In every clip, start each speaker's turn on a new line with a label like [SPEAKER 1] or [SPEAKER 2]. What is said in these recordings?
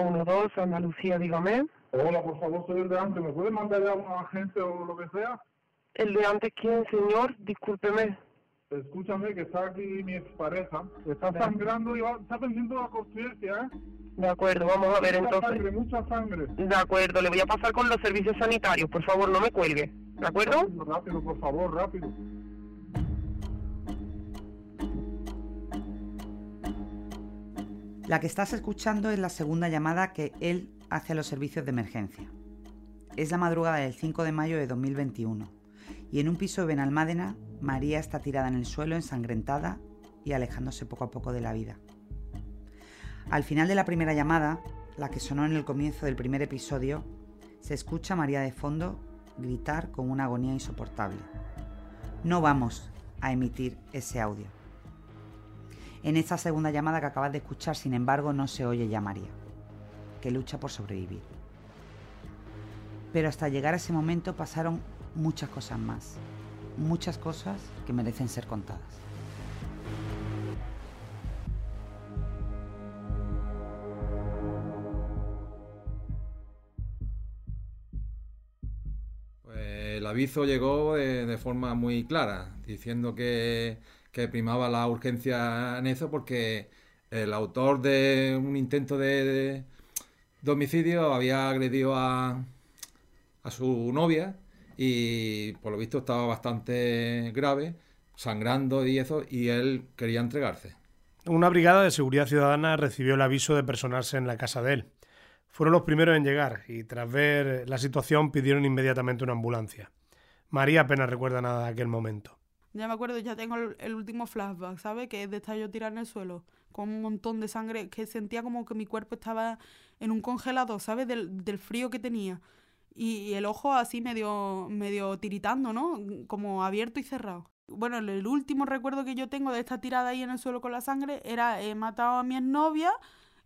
[SPEAKER 1] 112, Andalucía, dígame.
[SPEAKER 2] Hola, por favor, soy el de antes. ¿Me puede mandar ya un agente o lo que sea?
[SPEAKER 1] ¿El de antes quién, señor? Discúlpeme.
[SPEAKER 2] Escúchame, que está aquí mi expareja. Está sangrando y va, está perdiendo la conciencia, ¿eh?
[SPEAKER 1] De acuerdo, vamos a ver
[SPEAKER 2] mucha
[SPEAKER 1] entonces.
[SPEAKER 2] sangre, mucha sangre.
[SPEAKER 1] De acuerdo, le voy a pasar con los servicios sanitarios. Por favor, no me cuelgue. ¿De acuerdo?
[SPEAKER 2] Rápido, rápido, por favor, rápido.
[SPEAKER 3] La que estás escuchando es la segunda llamada que él hace a los servicios de emergencia. Es la madrugada del 5 de mayo de 2021 y en un piso de Benalmádena, María está tirada en el suelo ensangrentada y alejándose poco a poco de la vida. Al final de la primera llamada, la que sonó en el comienzo del primer episodio, se escucha María de fondo gritar con una agonía insoportable. No vamos a emitir ese audio. En esta segunda llamada que acabas de escuchar, sin embargo, no se oye ya María, que lucha por sobrevivir. Pero hasta llegar a ese momento pasaron muchas cosas más, muchas cosas que merecen ser contadas.
[SPEAKER 4] Pues el aviso llegó de, de forma muy clara, diciendo que, que primaba la urgencia en eso porque el autor de un intento de, homicidio había agredido a su novia y por lo visto estaba bastante grave, sangrando y eso, y él quería entregarse.
[SPEAKER 5] Una brigada de seguridad ciudadana recibió el aviso de personarse en la casa de él. Fueron los primeros en llegar y tras ver la situación pidieron inmediatamente una ambulancia. María apenas recuerda nada de aquel momento.
[SPEAKER 6] Ya me acuerdo, ya tengo el, último flashback, ¿sabes? Que es de estar yo tirada en el suelo con un montón de sangre, que sentía como que mi cuerpo estaba en un congelado, ¿sabes? Del, del frío que tenía. Y, el ojo así medio, medio tiritando, ¿no? Como abierto y cerrado. Bueno, el, el último recuerdo que yo tengo de esta tirada ahí en el suelo con la sangre era he matado a mi exnovia,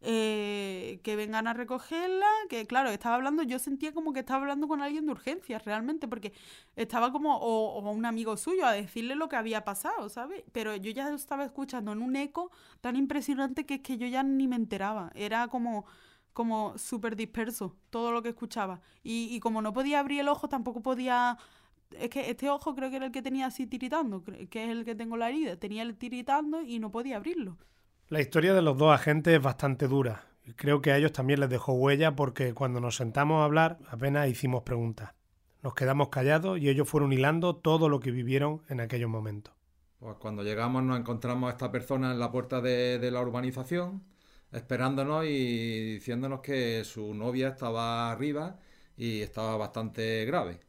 [SPEAKER 6] eh, que vengan a recogerla, que claro, estaba hablando, yo sentía como que estaba hablando con alguien de urgencias realmente, porque estaba como, o, o un amigo suyo, a decirle lo que había pasado, ¿sabes? Pero yo ya estaba escuchando en un eco tan impresionante que es que yo ya ni me enteraba, era como como súper disperso todo lo que escuchaba. Y, y como no podía abrir el ojo, tampoco podía... Es que este ojo creo que era el que tenía así tiritando, que es el que tengo la herida. Tenía el tiritando y no podía abrirlo.
[SPEAKER 5] La historia de los dos agentes es bastante dura creo que a ellos también les dejó huella porque cuando nos sentamos a hablar apenas hicimos preguntas. Nos quedamos callados y ellos fueron hilando todo lo que vivieron en aquellos momentos.
[SPEAKER 4] Pues cuando llegamos nos encontramos a esta persona en la puerta de la urbanización, esperándonos y diciéndonos que su novia estaba arriba y estaba bastante grave.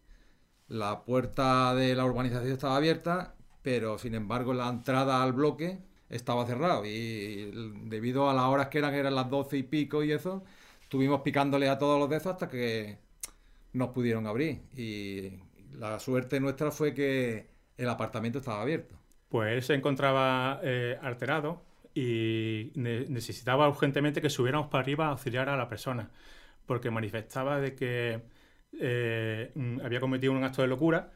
[SPEAKER 4] La puerta de la urbanización estaba abierta, pero sin embargo la entrada al bloque estaba cerrado y debido a las horas que eran, eran las doce y pico y eso, estuvimos picándole a todos los de esos hasta que nos pudieron abrir. Y la suerte nuestra fue que el apartamento estaba abierto.
[SPEAKER 7] Pues él se encontraba eh, alterado y ne- necesitaba urgentemente que subiéramos para arriba a auxiliar a la persona, porque manifestaba de que eh, mm, había cometido un acto de locura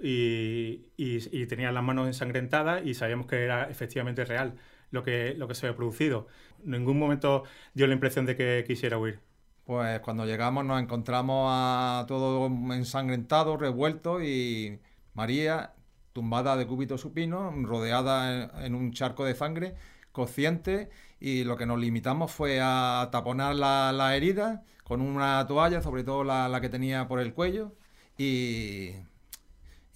[SPEAKER 7] y, y- y tenía las manos ensangrentadas y sabíamos que era efectivamente real lo que, lo que se había producido. En ningún momento dio la impresión de que quisiera huir.
[SPEAKER 4] Pues cuando llegamos nos encontramos a todo ensangrentado, revuelto y María tumbada de cúbito supino, rodeada en, en un charco de sangre, consciente y lo que nos limitamos fue a taponar la, la herida con una toalla, sobre todo la, la que tenía por el cuello y,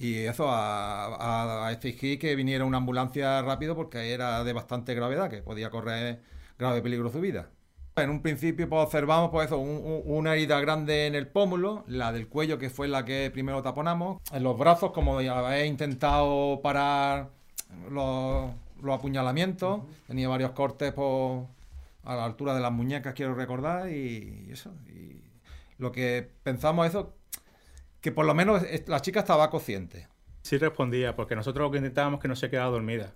[SPEAKER 4] y eso, a, a- a exigir que viniera una ambulancia rápido porque era de bastante gravedad, que podía correr grave peligro su vida. En un principio pues, observamos pues, eso, un- un- una herida grande en el pómulo, la del cuello que fue la que primero taponamos, en los brazos como ya he intentado parar los, los apuñalamientos, tenía varios cortes por, a la altura de las muñecas quiero recordar y, eso. Y lo que pensamos eso, que por lo menos la chica estaba consciente.
[SPEAKER 7] Sí respondía, porque nosotros lo que intentábamos es que no se quedara dormida.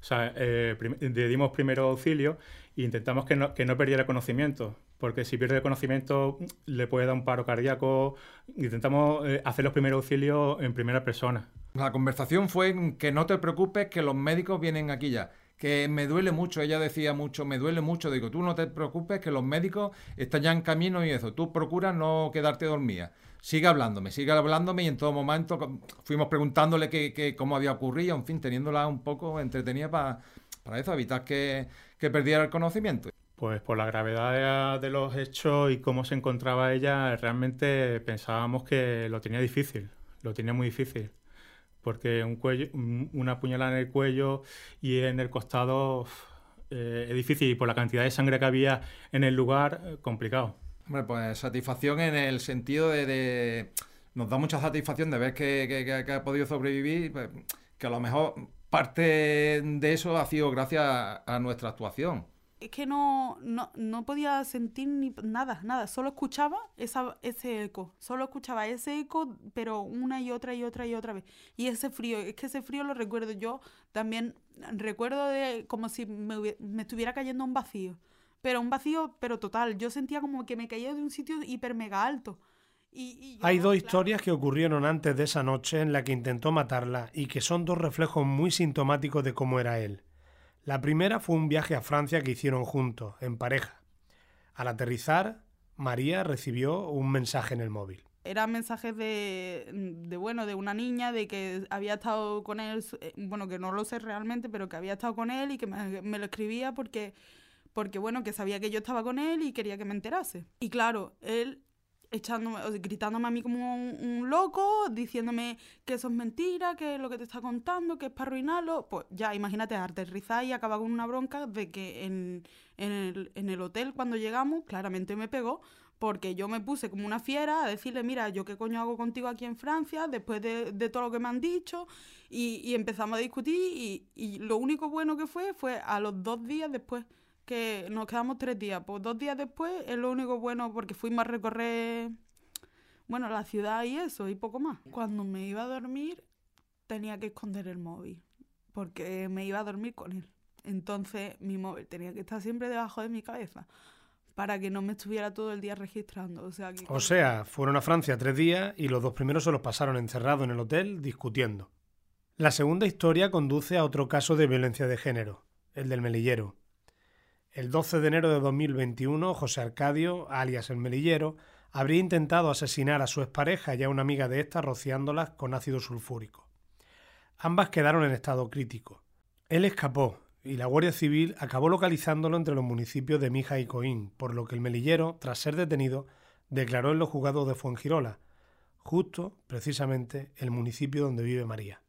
[SPEAKER 7] O sea, eh, prim- le dimos primero auxilio e intentamos que no, que no perdiera conocimiento, porque si pierde el conocimiento le puede dar un paro cardíaco. Intentamos eh, hacer los primeros auxilios en primera persona.
[SPEAKER 4] La conversación fue que no te preocupes, que los médicos vienen aquí ya. Que me duele mucho, ella decía mucho, me duele mucho, digo, tú no te preocupes, que los médicos están ya en camino y eso, tú procura no quedarte dormida. Sigue hablándome, sigue hablándome y en todo momento fuimos preguntándole qué, cómo había ocurrido, en fin, teniéndola un poco entretenida para, para eso, evitar que, que perdiera el conocimiento.
[SPEAKER 7] Pues por la gravedad de los hechos y cómo se encontraba ella, realmente pensábamos que lo tenía difícil, lo tenía muy difícil porque un cuello, una puñalada en el cuello y en el costado eh, es difícil y por la cantidad de sangre que había en el lugar, eh, complicado.
[SPEAKER 4] Hombre, pues satisfacción en el sentido de... nos da mucha satisfacción de ver que, ha podido sobrevivir, pues, que a lo mejor parte de eso ha sido gracias a nuestra actuación
[SPEAKER 6] es que no, no, no, podía sentir ni nada, nada. Solo escuchaba esa, ese eco. Solo escuchaba ese eco, pero una y otra y otra y otra vez. Y ese frío, es que ese frío lo recuerdo yo también. Recuerdo de como si me, me estuviera cayendo un vacío. Pero un vacío, pero total. Yo sentía como que me caía de un sitio hiper mega alto. Y,
[SPEAKER 5] Hay dos historias que ocurrieron antes de esa noche en la que intentó matarla y que son dos reflejos muy sintomáticos de cómo era él. La primera fue un viaje a Francia que hicieron juntos, en pareja. Al aterrizar, María recibió un mensaje en el móvil.
[SPEAKER 6] Eran mensajes de, de, bueno, de una niña, de que había estado con él, eh, bueno, que no lo sé realmente, pero que había estado con él y que me, me lo escribía porque, porque, bueno, que sabía que yo estaba con él y quería que me enterase. Y claro, él echándome, gritándome a mí como un, loco, diciéndome que eso es mentira, que es lo que te está contando, que es para arruinarlo. Pues ya, imagínate, aterrizar y acaba con una bronca de que en, el, en el hotel cuando llegamos, claramente me pegó, porque yo me puse como una fiera a decirle, mira, yo qué coño hago contigo aquí en Francia, después de, de todo lo que me han dicho, y, y empezamos a discutir, y, y lo único bueno que fue, fue a los dos días después que nos quedamos tres días. Pues dos días después es lo único bueno porque fuimos a recorrer, bueno, la ciudad y eso, y poco más. Cuando me iba a dormir tenía que esconder el móvil, porque me iba a dormir con él. Entonces mi móvil tenía que estar siempre debajo de mi cabeza para que no me estuviera todo el día registrando. O sea,
[SPEAKER 5] o sea, fueron a Francia tres días y los dos primeros se los pasaron encerrados en el hotel discutiendo. La segunda historia conduce a otro caso de violencia de género, el del melillero. El 12 de enero de 2021, José Arcadio, alias el Melillero, habría intentado asesinar a su expareja y a una amiga de esta rociándolas con ácido sulfúrico. Ambas quedaron en estado crítico. Él escapó y la Guardia Civil acabó localizándolo entre los municipios de Mija y Coín, por lo que el Melillero, tras ser detenido, declaró en los juzgados de Fuengirola, justo, precisamente, el municipio donde vive María.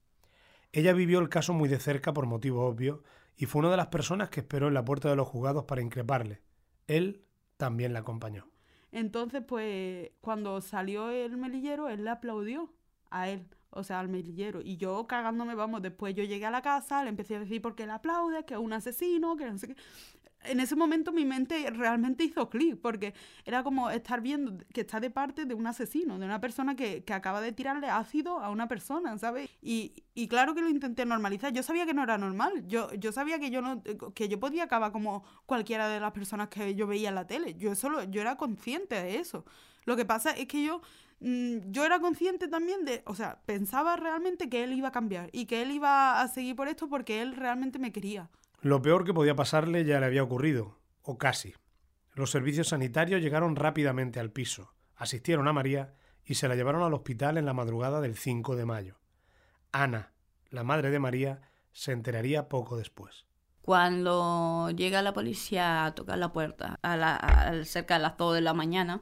[SPEAKER 5] Ella vivió el caso muy de cerca por motivos obvios y fue una de las personas que esperó en la puerta de los juzgados para increparle. Él también la acompañó.
[SPEAKER 6] Entonces, pues, cuando salió el melillero, él le aplaudió a él, o sea, al melillero. Y yo cagándome, vamos, después yo llegué a la casa, le empecé a decir por qué le aplaude, que es un asesino, que no sé qué en ese momento mi mente realmente hizo clic, porque era como estar viendo que está de parte de un asesino, de una persona que, acaba de tirarle ácido a una persona, ¿sabes? Y, y, claro que lo intenté normalizar. Yo sabía que no era normal. Yo, yo sabía que yo no, que yo podía acabar como cualquiera de las personas que yo veía en la tele. Yo solo, yo era consciente de eso. Lo que pasa es que yo mm, yo era consciente también de, o sea, pensaba realmente que él iba a cambiar y que él iba a seguir por esto porque él realmente me quería.
[SPEAKER 5] Lo peor que podía pasarle ya le había ocurrido, o casi. Los servicios sanitarios llegaron rápidamente al piso, asistieron a María y se la llevaron al hospital en la madrugada del 5 de mayo. Ana, la madre de María, se enteraría poco después.
[SPEAKER 8] Cuando llega la policía a tocar la puerta cerca de las 2 de la mañana,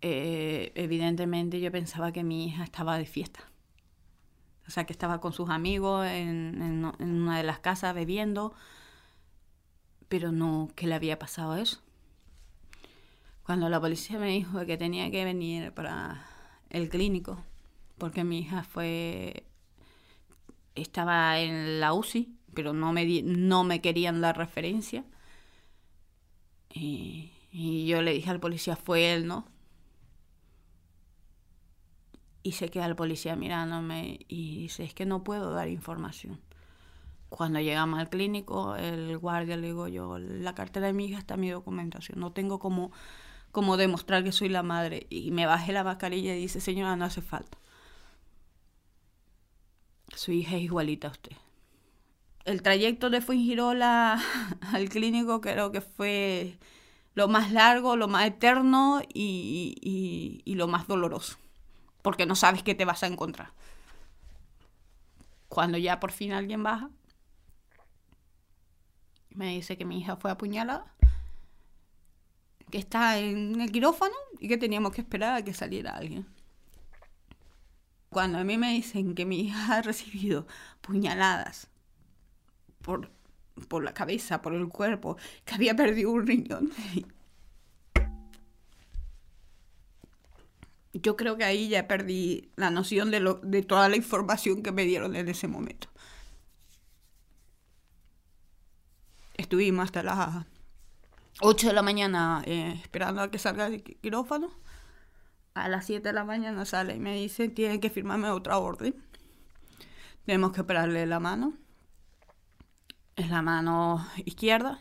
[SPEAKER 8] eh, evidentemente yo pensaba que mi hija estaba de fiesta. O sea, que estaba con sus amigos en, una de las casas bebiendo, pero no que le había pasado eso. Cuando la policía me dijo que tenía que venir para el clínico, porque mi hija fue estaba en la UCI, pero no me, no me querían dar referencia. Y yo le dije al policía, fue él, ¿no? Y se queda el policía mirándome y dice, es que no puedo dar información. Cuando llegamos al clínico, el guardia le digo yo, la cartera de mi hija está mi documentación, no tengo como, como demostrar que soy la madre. Y me bajé la mascarilla y dice, señora, no hace falta. Su hija es igualita a usted. el trayecto de Fuengirola al clínico creo que fue lo más largo, lo más eterno y, y, y lo más doloroso, porque no sabes qué te vas a encontrar. Cuando ya por fin alguien baja, me dice que mi hija fue apuñalada, que está en el quirófano y que teníamos que esperar a que saliera alguien. Cuando a mí me dicen que mi hija ha recibido puñaladas por, por la cabeza, por el cuerpo, que había perdido un riñón, yo creo que ahí ya perdí la noción de, lo, de toda la información que me dieron en ese momento. Estuvimos hasta las 8 de la mañana eh, esperando a que salga el quirófano. A las 7 de la mañana sale y me dice, tiene que firmarme otra orden. Tenemos que operarle la mano. Es la mano izquierda.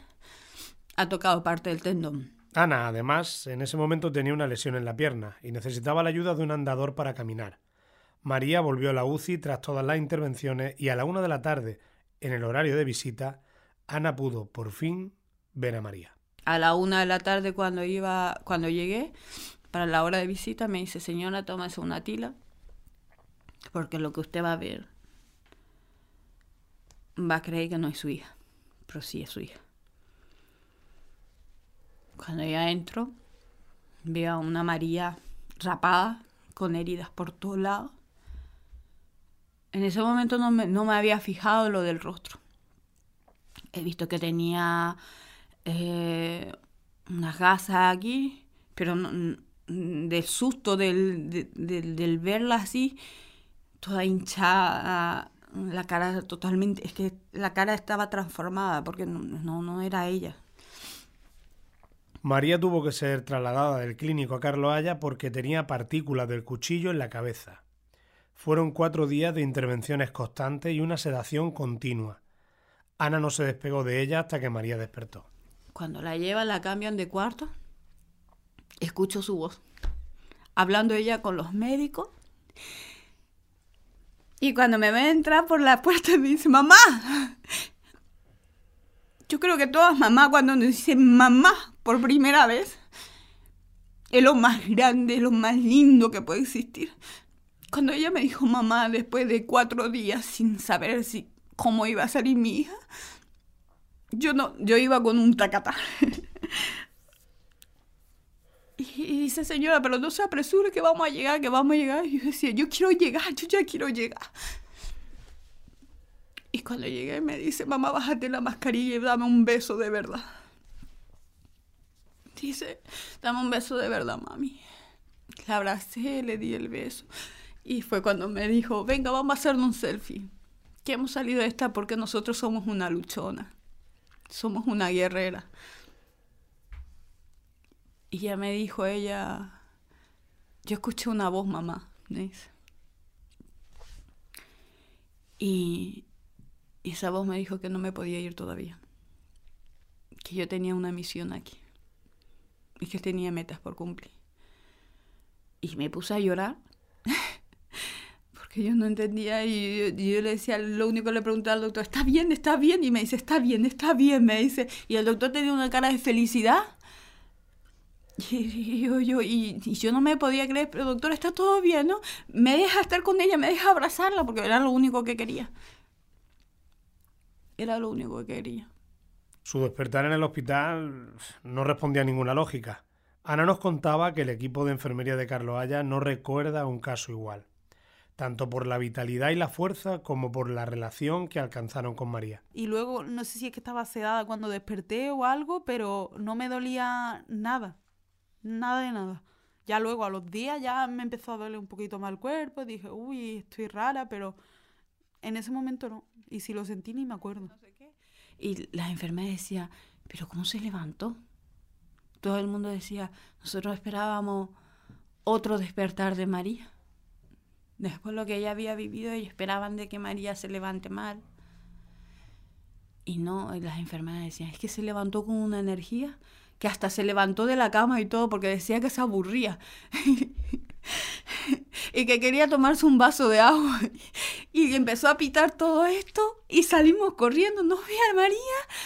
[SPEAKER 8] Ha tocado parte del tendón.
[SPEAKER 5] Ana, además, en ese momento tenía una lesión en la pierna y necesitaba la ayuda de un andador para caminar. María volvió a la UCI tras todas las intervenciones y a la una de la tarde, en el horario de visita, Ana pudo por fin ver a María.
[SPEAKER 8] A la una de la tarde cuando iba, cuando llegué, para la hora de visita, me dice, señora, tómese una tila, porque lo que usted va a ver va a creer que no es su hija, pero sí es su hija. Cuando ya entro, veo a una María rapada, con heridas por todos lados. En ese momento no me, no me había fijado lo del rostro. He visto que tenía eh, unas gasas aquí, pero no, del susto del, de, del, del verla así, toda hinchada, la cara totalmente, es que la cara estaba transformada porque no, no, no era ella.
[SPEAKER 5] María tuvo que ser trasladada del clínico a Carlos Haya porque tenía partículas del cuchillo en la cabeza. Fueron cuatro días de intervenciones constantes y una sedación continua. Ana no se despegó de ella hasta que María despertó.
[SPEAKER 8] Cuando la llevan, la cambian de cuarto, escucho su voz, hablando ella con los médicos. Y cuando me ve entrar por la puerta me dice, mamá. Yo creo que todas mamás cuando nos dicen mamá por primera vez, es lo más grande, lo más lindo que puede existir. Cuando ella me dijo mamá después de cuatro días sin saber si cómo iba a salir mi hija, yo no, yo iba con un tacatá. y dice, señora, pero no se apresure que vamos a llegar, que vamos a llegar. Y yo decía, yo quiero llegar, yo ya quiero llegar. Y cuando llegué me dice, mamá, bájate la mascarilla y dame un beso de verdad. Dice, dame un beso de verdad, mami. La abracé, le di el beso. Y fue cuando me dijo, venga, vamos a hacernos un selfie. Que hemos salido de esta porque nosotros somos una luchona. Somos una guerrera. Y ya me dijo ella, yo escuché una voz, mamá. Dice. Y, y esa voz me dijo que no me podía ir todavía. Que yo tenía una misión aquí. Y que tenía metas por cumplir. Y me puse a llorar. porque yo no entendía y yo, yo, le decía, lo único que le pregunté al doctor, ¿está bien? ¿Está bien? Y me dice, está bien, está bien, me dice. Y el doctor tenía una cara de felicidad. Y yo, yo, y, y, yo no me podía creer, pero doctor, está todo bien, ¿no? Me deja estar con ella, me deja abrazarla, porque era lo único que quería. Era lo único que quería.
[SPEAKER 5] Su despertar en el hospital no respondía a ninguna lógica. Ana nos contaba que el equipo de enfermería de Carlos no recuerda un caso igual, tanto por la vitalidad y la fuerza como por la relación que alcanzaron con María.
[SPEAKER 6] Y luego, no sé si es que estaba sedada cuando desperté o algo, pero no me dolía nada, nada de nada. Ya luego a los días ya me empezó a doler un poquito más el cuerpo, dije, uy, estoy rara, pero en ese momento no. Y si lo sentí ni me acuerdo.
[SPEAKER 8] Y la enfermera decía, pero ¿cómo se levantó? Todo el mundo decía, nosotros esperábamos otro despertar de María. Después lo que ella había vivido, ellos esperaban de que María se levante mal. Y no, las enfermeras decían, es que se levantó con una energía que hasta se levantó de la cama y todo porque decía que se aburría. Y que quería tomarse un vaso de agua. Y empezó a pitar todo esto y salimos corriendo. ¿No ve a María?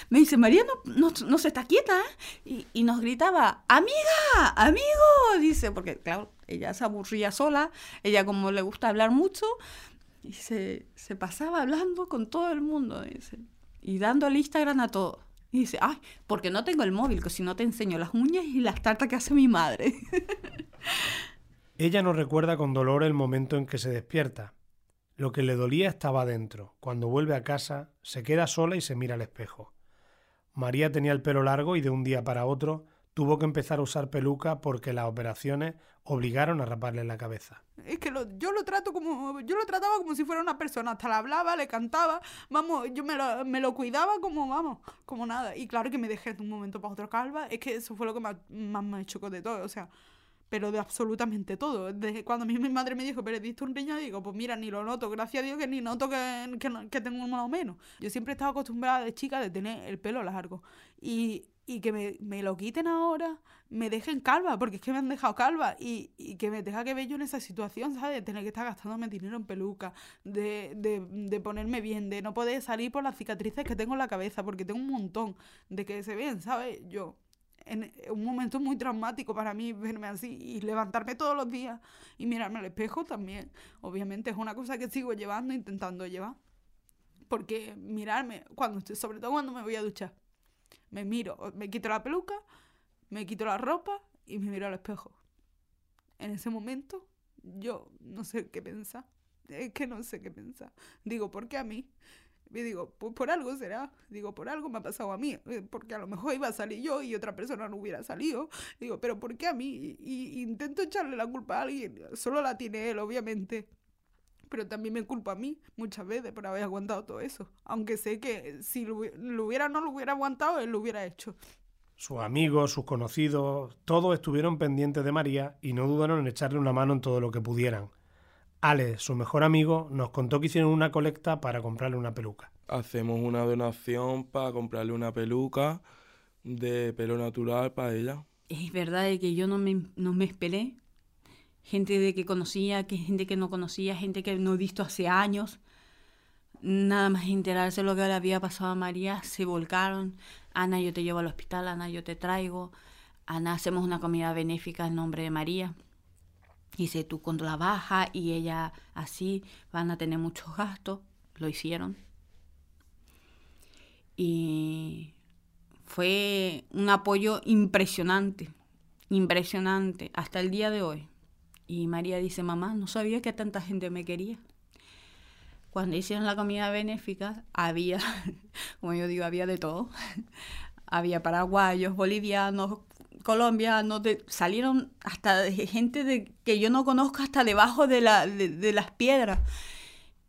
[SPEAKER 8] Me dice, María no, no, se está quieta. Y, y, nos gritaba, amiga, amigo. Dice, porque claro, ella se aburría sola, ella como le gusta hablar mucho, y se, se pasaba hablando con todo el mundo. Dice, y dando el Instagram a todos. Y dice, ay, porque no tengo el móvil, que si no te enseño las uñas y las tartas que hace mi madre.
[SPEAKER 5] Ella no recuerda con dolor el momento en que se despierta. Lo que le dolía estaba dentro. Cuando vuelve a casa, se queda sola y se mira al espejo. María tenía el pelo largo y de un día para otro tuvo que empezar a usar peluca porque las operaciones obligaron a raparle la cabeza.
[SPEAKER 6] Es que yo lo trato como, yo lo trataba como si fuera una persona, hasta le hablaba, le cantaba, vamos, yo me lo, me lo cuidaba como, vamos, como nada. Y claro que me dejé de un momento para otro calva, es que eso fue lo que más, más me chocó de todo, o sea, pero de absolutamente todo. Desde cuando mi, madre me dijo, pero diste un riñón, digo, pues mira, ni lo noto, gracias a Dios que ni noto que, que, tengo más o menos. Yo siempre he estado acostumbrada de chica de tener el pelo largo. Y, y que me, me, lo quiten ahora, me dejen calva, porque es que me han dejado calva, y, y que me deja que ver yo en esa situación, ¿sabes? De tener que estar gastándome dinero en peluca, de, de, de, ponerme bien, de no poder salir por las cicatrices que tengo en la cabeza, porque tengo un montón de que se ven, ¿sabes? Yo, en un momento muy traumático para mí verme así y levantarme todos los días y mirarme al espejo también, obviamente es una cosa que sigo llevando, intentando llevar. Porque mirarme, cuando estoy, sobre todo cuando me voy a duchar, me miro, me quito la peluca, me quito la ropa y me miro al espejo. En ese momento, yo no sé qué pensar. Es que no sé qué pensar. Digo, ¿por qué a mí? Y digo, pues por algo será. Digo, por algo me ha pasado a mí. Eh, porque a lo mejor iba a salir yo y otra persona no hubiera salido. Digo, pero ¿por qué a mí? Y, intento echarle la culpa a alguien. Solo la tiene él, obviamente. Pero también me culpa a mí muchas veces por haber aguantado todo eso. Aunque sé que si lo, hubiera no lo hubiera aguantado, él lo hubiera hecho.
[SPEAKER 5] Sus amigos, sus conocidos, todos estuvieron pendientes de María y no dudaron en echarle una mano en todo lo que pudieran. Ale, su mejor amigo, nos contó que hicieron una colecta para comprarle una peluca.
[SPEAKER 9] Hacemos una donación para comprarle una peluca de pelo natural para ella.
[SPEAKER 8] Es verdad que yo no me, no me esperé gente de que conocía, que gente que no conocía, gente que no he visto hace años. Nada más enterarse de lo que le había pasado a María, se volcaron. Ana, yo te llevo al hospital, Ana, yo te traigo. Ana, hacemos una comida benéfica en nombre de María. Dice, tú cuando la baja y ella así, van a tener muchos gastos. Lo hicieron. Y fue un apoyo impresionante, impresionante, hasta el día de hoy. Y María dice, mamá, no sabía que tanta gente me quería. Cuando hicieron la comida benéfica, había, como yo digo, había de todo. había paraguayos, bolivianos, colombianos, salieron hasta gente que yo no conozco hasta debajo de, la, de, las piedras.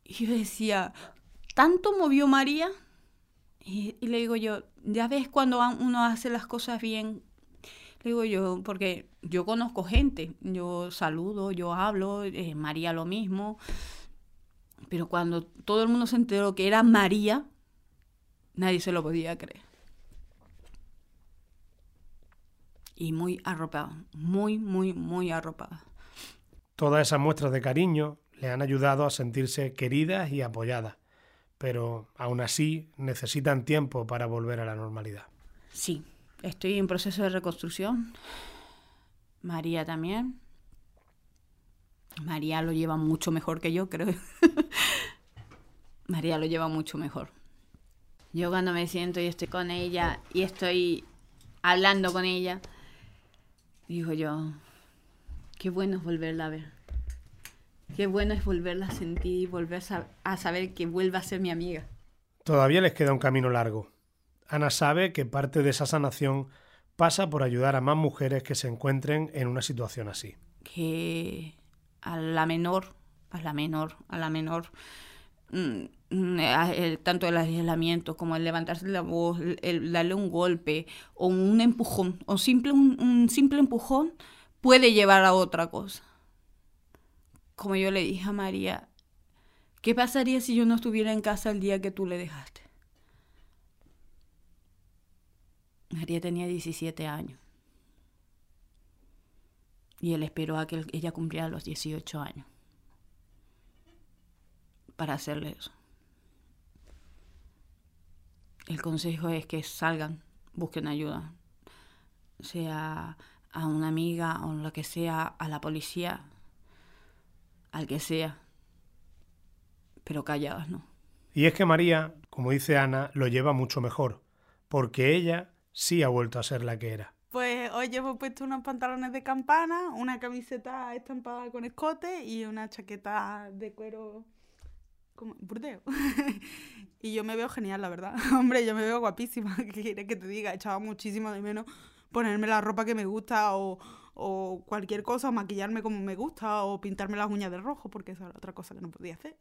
[SPEAKER 8] Y yo decía, ¿tanto movió María? Y, y, le digo yo, ya ves cuando uno hace las cosas bien, digo yo, porque yo conozco gente, yo saludo, yo hablo, eh, María lo mismo, pero cuando todo el mundo se enteró que era María, nadie se lo podía creer. Y muy arropada, muy, muy, muy arropada.
[SPEAKER 5] Todas esas muestras de cariño le han ayudado a sentirse queridas y apoyadas, pero aún así necesitan tiempo para volver a la normalidad.
[SPEAKER 8] Sí, Estoy en proceso de reconstrucción. María también. María lo lleva mucho mejor que yo, creo. María lo lleva mucho mejor. Yo cuando me siento y estoy con ella y estoy hablando con ella, digo yo, qué bueno es volverla a ver. Qué bueno es volverla a sentir y volver a saber que vuelva a ser mi amiga.
[SPEAKER 5] Todavía les queda un camino largo. Ana sabe que parte de esa sanación pasa por ayudar a más mujeres que se encuentren en una situación así.
[SPEAKER 8] Que a la menor, a la menor, a la menor, mm, tanto el aislamiento como el levantarse la voz, el, darle un golpe o un empujón, o simple, un simple empujón puede llevar a otra cosa. Como yo le dije a María, ¿qué pasaría si yo no estuviera en casa el día que tú le dejaste? María tenía 17 años. Y él esperó a que ella cumpliera los 18 años. para hacerle eso. El consejo es que salgan, busquen ayuda, sea a una amiga o lo que sea, a la policía, al que sea, pero calladas no.
[SPEAKER 5] Y es que María, como dice Ana, lo lleva mucho mejor, porque ella sí ha vuelto a ser la que era.
[SPEAKER 6] Pues hoy llevo puesto unos pantalones de campana, una camiseta estampada con escote y una chaqueta de cuero burdeo. y yo me veo genial, la verdad. Hombre, yo me veo guapísima. ¿Qué quieres que te diga? Echaba muchísimo de menos ponerme la ropa que me gusta o, o cualquier cosa, o maquillarme como me gusta o pintarme las uñas de rojo, porque esa era otra cosa que no podía hacer.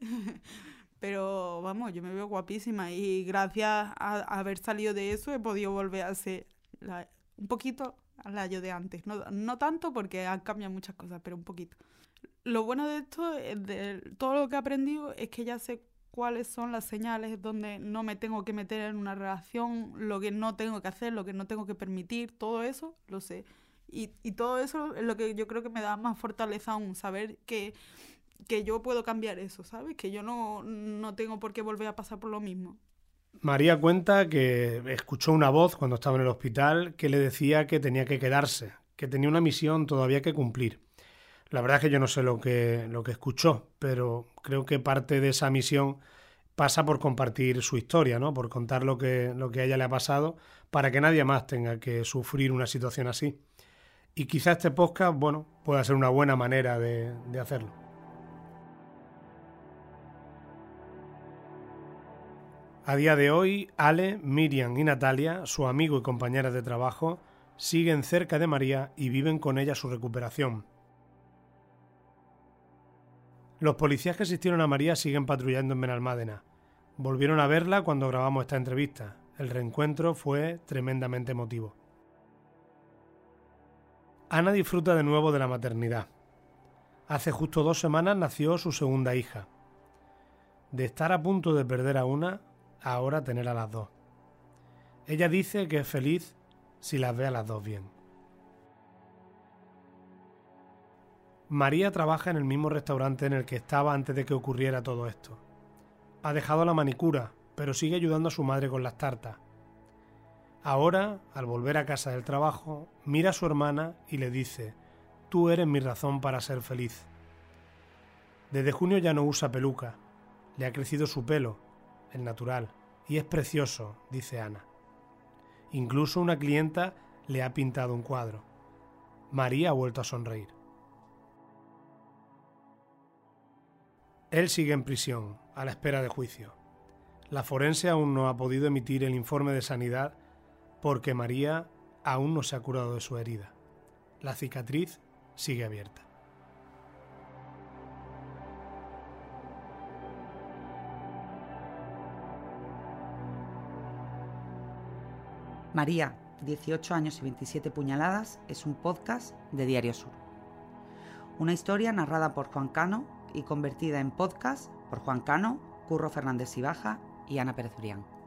[SPEAKER 6] Pero vamos, yo me veo guapísima y gracias a, haber salido de eso he podido volver a ser un poquito a la yo de antes. No, no tanto porque han cambiado muchas cosas, pero un poquito. Lo bueno de esto, de todo lo que he aprendido, es que ya sé cuáles son las señales donde no me tengo que meter en una relación, lo que no tengo que hacer, lo que no tengo que permitir, todo eso lo sé. Y, y todo eso es lo que yo creo que me da más fortaleza aún, saber que, que yo puedo cambiar eso, ¿sabes? Que yo no, no tengo por qué volver a pasar por lo mismo.
[SPEAKER 5] María cuenta que escuchó una voz cuando estaba en el hospital que le decía que tenía que quedarse, que tenía una misión todavía que cumplir. La verdad es que yo no sé lo que, lo que escuchó, pero creo que parte de esa misión pasa por compartir su historia, ¿no? Por contar lo que, lo que a ella le ha pasado para que nadie más tenga que sufrir una situación así. Y quizá este podcast, bueno, pueda ser una buena manera de, de hacerlo. A día de hoy, Ale, Miriam y Natalia, su amigo y compañera de trabajo, siguen cerca de María y viven con ella su recuperación. Los policías que asistieron a María siguen patrullando en Benalmádena. Volvieron a verla cuando grabamos esta entrevista. El reencuentro fue tremendamente emotivo. Ana disfruta de nuevo de la maternidad. Hace justo dos semanas nació su segunda hija. De estar a punto de perder a una, ahora tener a las dos. Ella dice que es feliz si las ve a las dos bien. María trabaja en el mismo restaurante en el que estaba antes de que ocurriera todo esto. Ha dejado la manicura, pero sigue ayudando a su madre con las tartas. Ahora, al volver a casa del trabajo, mira a su hermana y le dice, Tú eres mi razón para ser feliz. Desde junio ya no usa peluca, le ha crecido su pelo, el natural, y es precioso, dice Ana. Incluso una clienta le ha pintado un cuadro. María ha vuelto a sonreír. Él sigue en prisión, a la espera de juicio. La forense aún no ha podido emitir el informe de sanidad porque María aún no se ha curado de su herida. La cicatriz sigue abierta.
[SPEAKER 3] María, 18 años y 27 puñaladas, es un podcast de Diario Sur. Una historia narrada por Juan Cano y convertida en podcast por Juan Cano, Curro Fernández Baja y Ana Pérez Urián.